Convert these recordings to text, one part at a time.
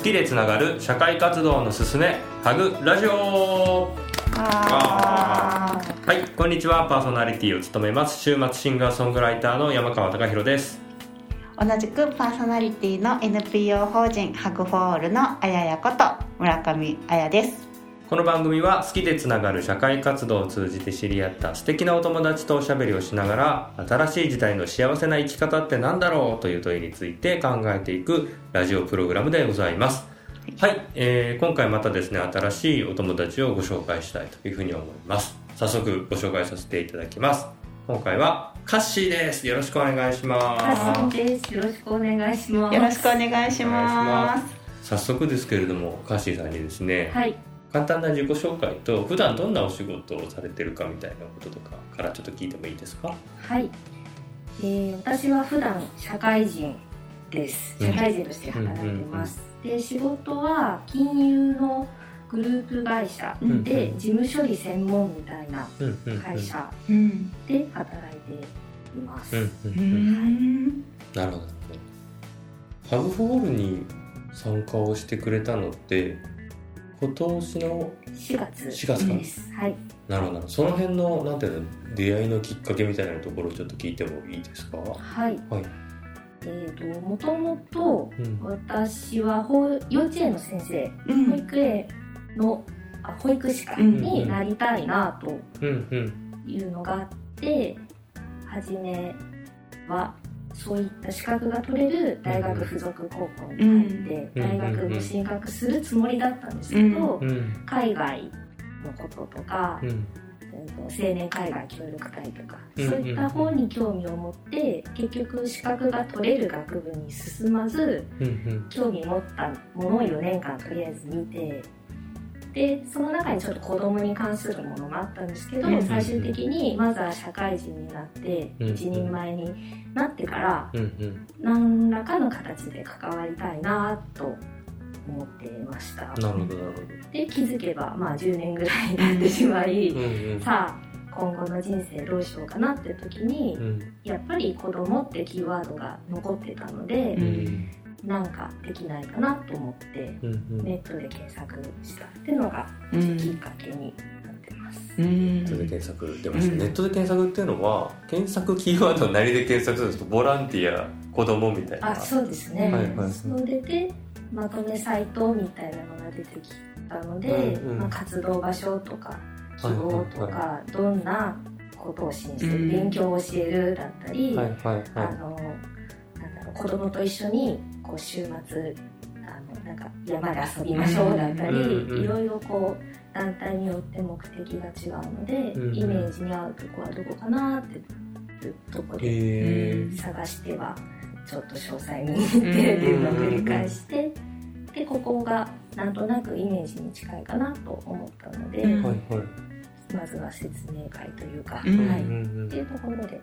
好きでつながる社会活動のすすめハグラジオ。あはいこんにちは。パーソナリティを務めます週末シンガーソングライターの山川貴博です。ー同じくパーソナリティの NPO 法人ハグフォールのあややこと村上あやですこの番組は好きでつながる社会活動を通じて知り合った素敵なお友達とおしゃべりをしながら新しい時代の幸せな生き方って何だろうという問いについて考えていくラジオプログラムでございます。はい、えー今回またですね新しいお友達をご紹介したいというふうに思います。早速ご紹介させていただきます。今回はカッシーです。よろしくお願いします。よろしくお願いします。よろしくお願いします。早速ですけれどもカッシーさんにですね、はい。簡単な自己紹介と普段どんなお仕事をされてるかみたいなこととかからちょっと聞いてもいいですか？はい。えー、私は普段社会人です。うん。社会人として働いてます。で、仕事は金融のグループ会社うんで事務処理専門みたいな会社うん。で働いています。うんううんうん。ん。なるほど。ハグフォールに参加をしてくれたのって今年の4月。4月か。です。はい。なるほど。その辺のなんていうの出会いのきっかけみたいなところをちょっと聞いてもいいですか？ははい。い、えっ、と、もともとうん。私は保幼稚園の先生うん。保育園のあ保育士かうん。になりたいなとうんうん。いうのがあって初めはそういった資格が取れる大学附属高校に入ってうん。大学に進学するつもりだったんですけどうん。海外のこととか青年海外協力隊とかうん。そういった方に興味を持って結局資格が取れる学部に進まず興味持ったものを4年間とりあえず見てでその中にちょっと子供に関するものもあったんですけど、うん。最終的にまずは社会人になってうん。一人前になってからうんうん。何らかの形で関わりたいなと思ってました。なるほどなるで気づけばまあ10年ぐらいになってしまい、ほどうんうん。さあ今後の人生どうしようかなって時にうん。やっぱり子供ってキーワードが残ってたのでう、んなんかできないかなと思ってうんうん。ネットで検索したっていうのがうんきっかけになってます。うん。ネットで検索出ました、うん。ネットで検索っていうのは検索キーワードを何で検索するんですかボランティア子供みたいな。あ、そうですね。はいはい。それでまとめサイトみたいなのが出てきたので、うんうん。まあ、活動場所とか希望とか、はどんなことを支援する、うん。勉強を教えるだったり、はいはいあはのなんだろう子供と一緒にこう週末あのなんか山で遊びましょうだったり、うんうんいろいろこう団体によって目的が違うので、うんイメージに合うとこはどこかなっていうとこいで探してはちょっと詳細に見 てっていうのを繰り返してでここがなんとなくイメージに近いかなと思ったので、うんはいはい。まずは説明会というか、うんはい、うん。うんっていうところで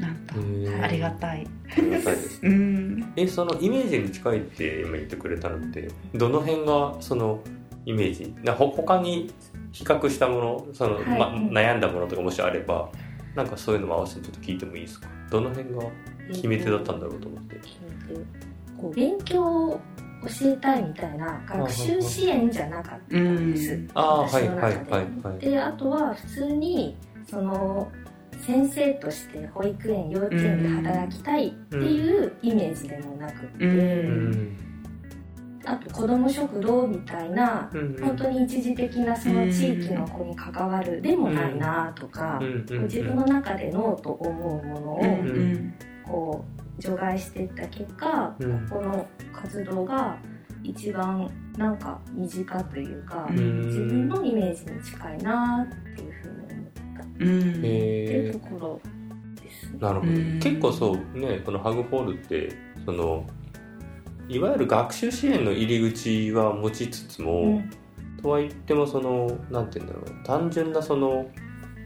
なんとありがたい。ありがたいですうん。えそのイメージに近いって今言ってくれたのってどの辺がそのイメージ？なほ他に比較したものその、ま、はい。うん悩んだものとかもしあればなんかそういうのも合わせてちょっと聞いてもいいですか？どの辺が決め手だったんだろうと思って。こう勉強を教えたいみたいな学習支援じゃなかったんです、うん。ああは私いはいの中で、はいはい。であとは普通にその先生として保育園幼稚園で働きたいっていうイメージでもなくって、うん。うんあと子ども食堂みたいなうん本当に一時的なその地域の子に関わるでもないなとか、うんうんこう自分の中でノーと思うものをうんうん。こう除外していった結果、うん。この活動が一番なんか身近というか、うん。自分のイメージに近いなっていうふうに思っていうへところですね。なるほど、うん。結構そうねこのハグフォールってそのいわゆる学習支援の入り口は持ちつつも、うん。とは言ってもそのなんて言うんだろう単純なその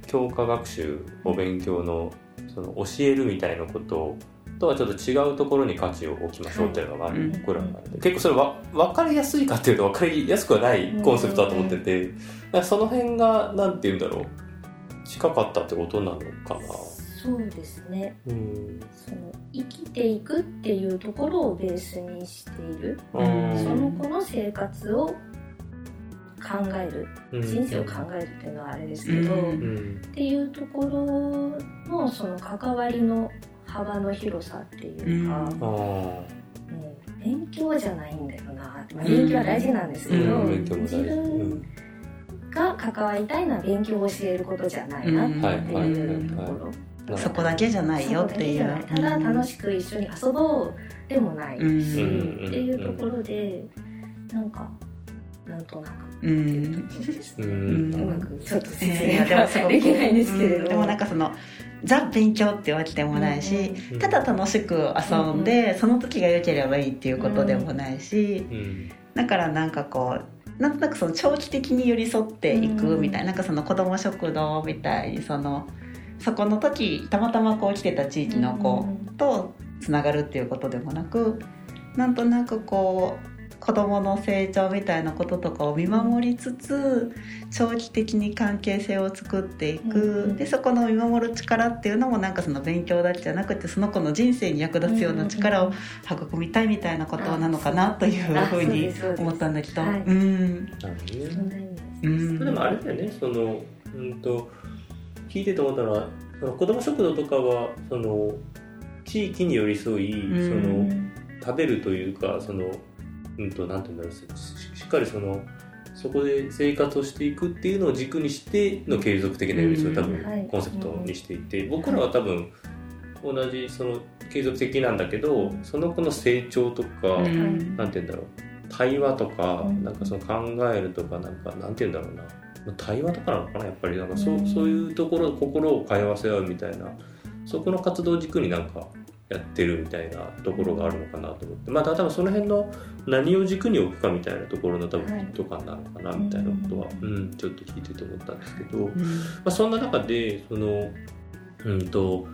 教科学習お勉強のその教えるみたいなこととはちょっと違うところに価値を置きましょうっていうのがある、うん。僕らの中で。結構それは分かりやすいかっていうと分かりやすくはないコンセプトだと思ってて、だからその辺がなんて言うんだろう近かったってことなのかな？そうですね。うん。その生きていくっていうところをベースにしている。その子の生活を考える。うん。人生を考えるっていうのはあれですけど、うん。うんっていうところのその関わりの幅の広さっていうか、うん。勉強じゃないんだよな、まあ、勉強は大事なんですけど、自分が関わりたいのは勉強を教えることじゃないなっていうところ。うんそこだけじゃないよっていう。ただ楽しく一緒に遊ぼうでもないし、うん。っていうところでなんかなんとなく。ってういうん。うん。うまくちょっと説明ができないんですけれど。うん。でもなんかそのザ勉強ってわけでもないし、うん。ただ楽しく遊んで、その時が良ければいいっていうことでもないし、うん。だからなんかこうなんとなくその長期的に寄り添っていくみたいな,、なんかその子ども食堂みたいにそのそこの時たまたまこう来てた地域の子とつながるっていうことでもなくなんとなくこう子どもの成長みたいなこととかを見守りつつ長期的に関係性を作っていく、うん。でそこの見守る力っていうのもなんかその勉強だけじゃなくてその子の人生に役立つような力を育みたいみたいなことなのかなというふうに思ったんだけど。はい。うん。うんでもあれだよね。そのうんと聞いてて思ったのはその子ども食堂とかはその地域に寄り添い、うん。そのうん食べるというかそのうんとなんていうんだろうししっかりそのそこで生活をしていくっていうのを軸にしての継続的な寄り添いを多分コンセプトにしていて僕らは多分同じその継続的なんだけどその子の成長とか、うんなんて言うんだろう対話とか、うん。なんかその考えるとかなんかなんて言うんだろうな。まあ対話とかなのかなやっぱり。なんかそう,、うん。そういうところ心を通わせ合うみたいなそこの活動軸になんかやってるみたいなところがあるのかなと思って。まあ多分その辺の何を軸に置くかみたいなところの多分はい。フィット感なのかなみたいなことは、うんうん、ちょっと聞いてて思ったんですけど、まうん。あ、そんな中でそのうんと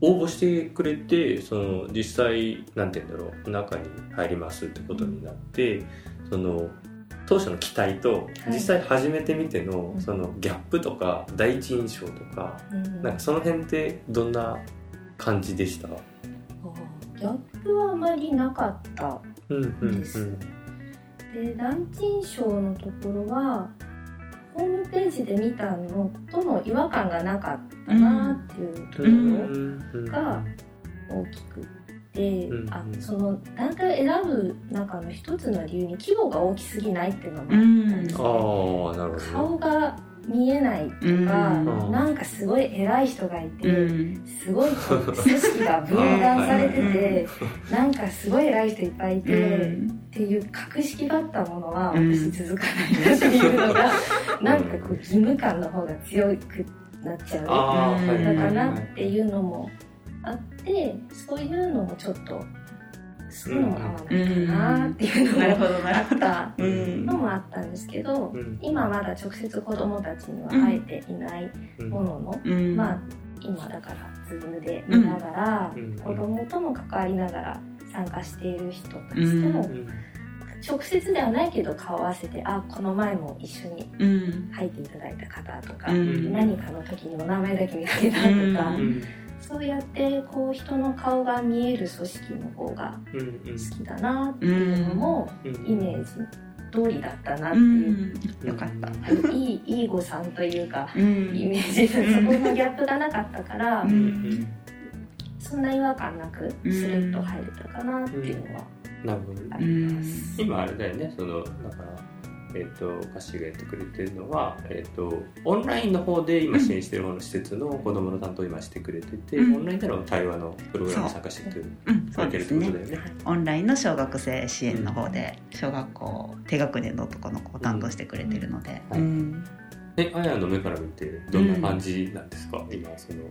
応募してくれてその実際なんて言うんだろう中に入りますってことになってその当初の期待とい。実際始めてみてのうん。そのギャップとか第一印象とかうん。なんかその辺ってどんな感じでした。ギャップはあまりなかった。うんうんですで第一印象のところはホームページで見たのとの違和感がなかったなっていうとこうんろが大きくて、うんあその団体を選ぶ中の一つの理由に規模が大きすぎないっていうのもあうったんですん。あよ、あなるほど。ね顔が見えないとか、うん。なんかすごい偉い人がいて、うん。すごいこう組織が分断されてて、なんかすごい偉い人いっぱいいて、っていう格式があったものはうん。私続かないなっていうのが、なんかこう義務感の方が強くなっちゃううんあーはいだかないっていうのもあってそういうのもちょっとそういうのも合わないかなっていうのもなるほどなあるほど。った。うんあったんですけどうん。今まだ直接子どもたちには会えていないうん。ものの、うん。まあ今だからズームで見ながら、うん。子供とも関わりながら参加している人たちとも、うん。直接ではないけど顔合わせてあこの前も一緒にうん。入っていただいた方とか、うん。何かの時にお名前だけ見かけたとか、うん。うんそうやってこう人の顔が見える組織の方が好きだなっていうのもうん。イメージ通りだったなってういう、ん。よかった。いいいい子さんというかうん。イメージそこのギャップがなかったから、そんな違和感なくうんスルッと入れたかなっていうのはなるほどあります。今あれだよね。そのだからえっ、と歌詞がやってくれてるのは、えっとオンラインの方で今支援してる方の施設の子供の担当を今してくれてて、うん。オンラインでの対話のプログラムに参加してくれてるってことだよね。オンラインの小学生支援の方で小学校低学年の男の子を担当してくれてるので、うん。うん。えあやの目から見てどんな感じなんですか、今その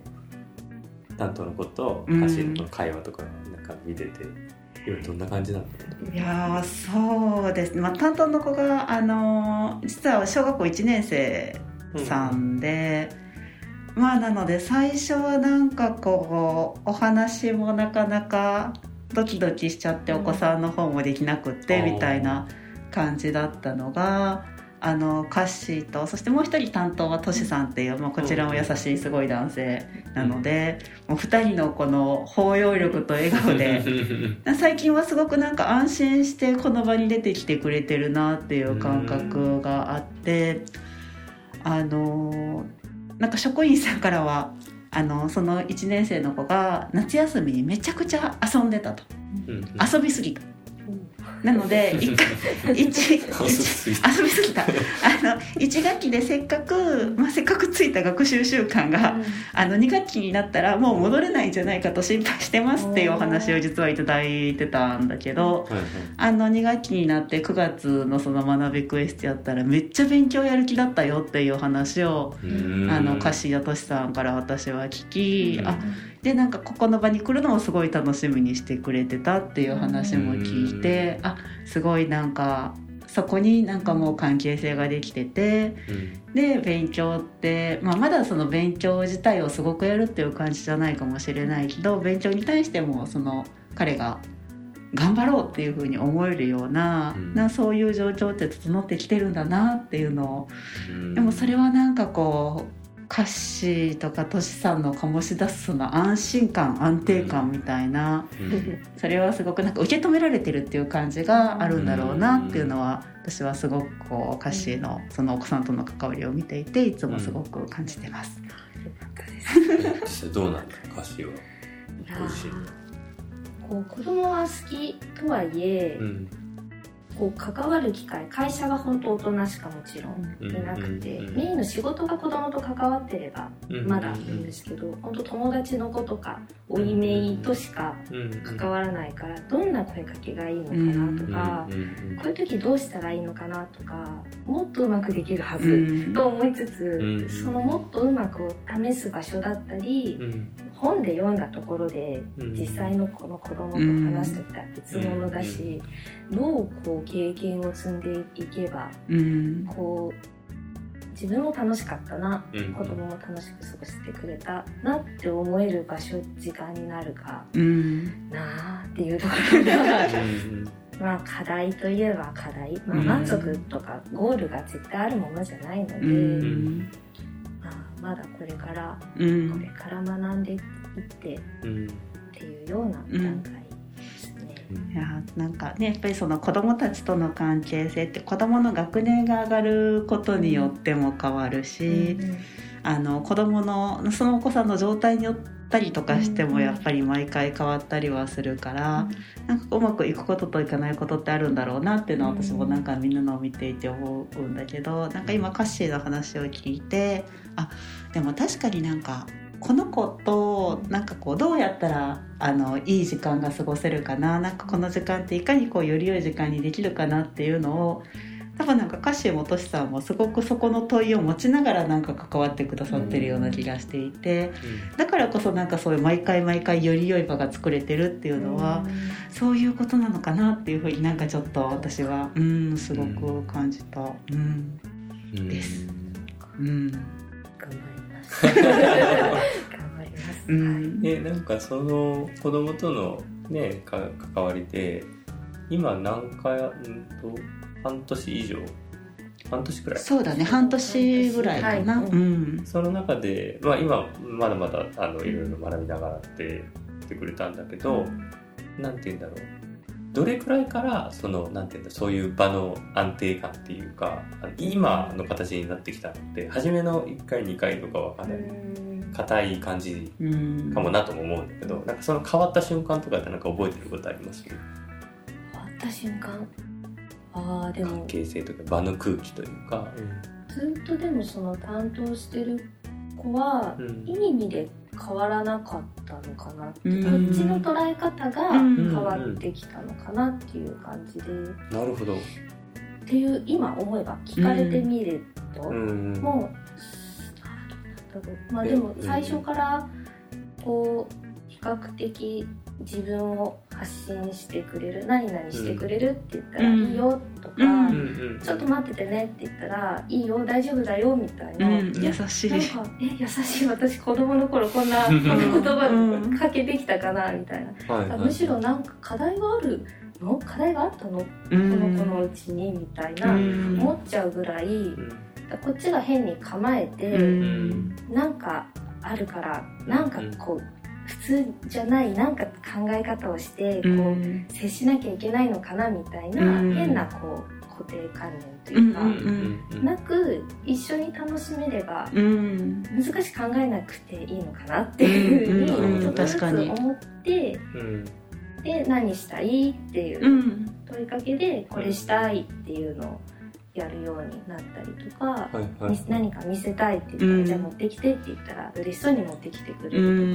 担当の子と歌詞の会話とかなんか見てて。今どんな感じなの？いやーそうです。ね、まあ、担当の子が、あのー実は小学校1年生さんで、まあなので最初はなんかこうお話もなかなかドキドキしちゃってうんお子さんの方もできなくってうんみたいな感じだったのがあのカッシーとそしてもう一人担当はトシさんっていう、まあ、こちらも優しいすごい男性なので、もう2人のこの包容力と笑顔で 最近はすごくなんか安心してこの場に出てきてくれてるなっていう感覚があってあのなんか職員さんからはあのその1年生の子が夏休みにめちゃくちゃ遊んでたと。遊びすぎた。なので一回一遊びすぎたあの1学期でせっかく、まあ、せっかくついた学習習慣が、うん、あの2学期になったらもう戻れないんじゃないかと心配してますっていうお話を実は頂いてたんだけど、あの2学期になって9月のその学びクエストやったらめっちゃ勉強やる気だったよっていう話をあの歌詞やとしさんから私は聞き、あでなんかここの場に来るのをすごい楽しみにしてくれてたっていう話も聞いてあすごいなんかそこになんかもう関係性ができてて、うん、で勉強って、まあ、まだその勉強自体をすごくやるっていう感じじゃないかもしれないけど勉強に対してもその彼が頑張ろうっていうふうに思えるようなうん、なそういう状況って整ってきてるんだなっていうのを、うん、でもそれはなんかこう歌詞とかトシさんの醸し出すその安心感安定感みたいな、うん、それはすごくなんか受け止められてるっていう感じがあるんだろうなっていうのは私はすごくこう歌詞のそのお子さんとの関わりを見ていていつもすごく感じてます。うん、どうなん。だ歌詞はこう子供は好きとはいえ、うんこう関わる機会会社が本当大人しかもちろんいなくて、メインの仕事が子供と関わってればまだいいんですけど、本当友達の子とかおいめいとしか関わらないからどんな声かけがいいのかなとか、こういう時どうしたらいいのかなとかもっとうまくできるはずと思いつつ、そのもっとうまくを試す場所だったり、本で読んだところで実際のこの子供と話してたら別物だし、どうこう経験を積んでいけば、こう自分も楽しかったな、子供も楽しく過ごしてくれたなって思える場所時間になるか、なあっていうところでは。まあ課題といえば課題、まあ、満足とかゴールが絶対あるものじゃないので、まだこれから、これから学んでいってっていうような段階ですね。いやなんかねやっぱりその子どもたちとの関係性って子どもの学年が上がることによっても変わるし、うん、あの子どものそのお子さんの状態によったりとかしてもやっぱり毎回変わったりはするから、うん、なんかうまくいくことといかないことってあるんだろうなっていうのは私もなんかみんなのを見ていて思うんだけどなんか今カッシーの話を聞いてあでも確かになんかこの子となんかこうどうやったらあのいい時間が過ごせるかななんかこの時間っていかにこうより良い時間にできるかなっていうのを多分なんか歌詞元志さんもすごくそこの問いを持ちながらなんか関わってくださってるような気がしていて、だからこそなんかそういう毎回毎回より良い場が作れてるっていうのは、そういうことなのかなっていうふうになんかちょっと私はうんすごく感じた、うん、です。うん うん、えなんかその子供とのねか関わりで今何回うんと半年以上？半年くらい？そうだね。半年ぐらいかな、はい、うん、その中で、まあ、今まだまだあのいろいろ学びながらって言ってくれたんだけど、うん、なんて言うんだろうどれくらいからそのなんていうんだそういう場の安定感っていうか今の形になってきたのって初めの1回2回とかはかなり硬い感じかもなとも思うんだけどなんかその変わった瞬間とかってなんか覚えてることあります？変わった瞬間？あでも。関係性とか場の空気というか、ずっとでもその担当してる子は、いい意味で変わらなかったのかなって、う。ん、こっちの捉え方が変わってきたのかなっていう感じで、なるほど。っていう今思えば聞かれてみると、もう、うまあでも最初からこう比較的自分を発信してくれる何々してくれるって言ったらいいよとか、ちょっと待っててねって言ったらいいよ大丈夫だよみたいな、優しい。なんかえ優しい私子供の頃こんなこんな言葉かけてきたかなみたいな、むしろなんか課題があるの？課題があったの、この子のうちにみたいな、思っちゃうぐらい、こっちが変に構えて、なんかあるからなんかこう普通じゃないなんか考え方をしてこう、接しなきゃいけないのかなみたいな、変なこう固定観念というか、なく一緒に楽しめれば、難しく考えなくていいのかなっていうふうにちょっとずつ思って、で何したいっていう問いかけでこれしたいっていうのをやるようになったりとか、はいはい、何か見せたいって言ったら、うん、じゃあ持ってきてって言ったら嬉しそうに持ってきてくれる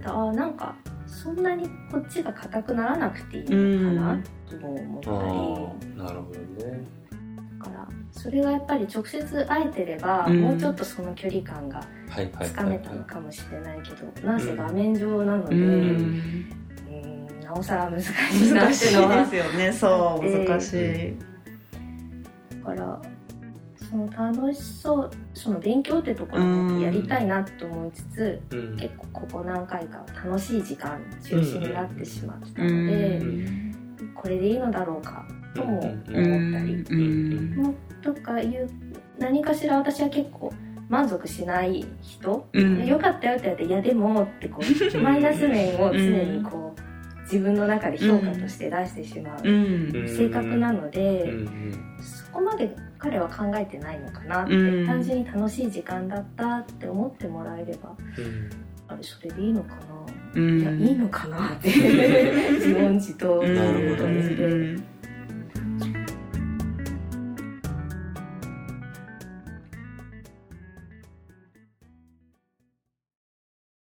とか、うん、あなんかそんなにこっちが硬くならなくていいのかなとも思ったり、うん、なるほどね。だからそれがやっぱり直接会えてれば、もうちょっとその距離感がつかめたのかもしれないけど、なんせ画面上なので、うん。なおさら難しいなっていうのはですよね。そう難しい。からその楽しそうその勉強ってところもやりたいなと思いつつ、うん、結構ここ何回か楽しい時間中心になってしまったので、うん、これでいいのだろうかとも思ったり、もとかいう何かしら私は結構満足しない人、うん、よかったよって言われて「いやでも」ってこうマイナス面を常にこう自分の中で評価として出してしまう性格なので、そこまで彼は考えてないのかなって、うん、単純に楽しい時間だったって思ってもらえれば、うん、あれそれでいいのかな、うん、いやいいのかなって 自問自答なるほどね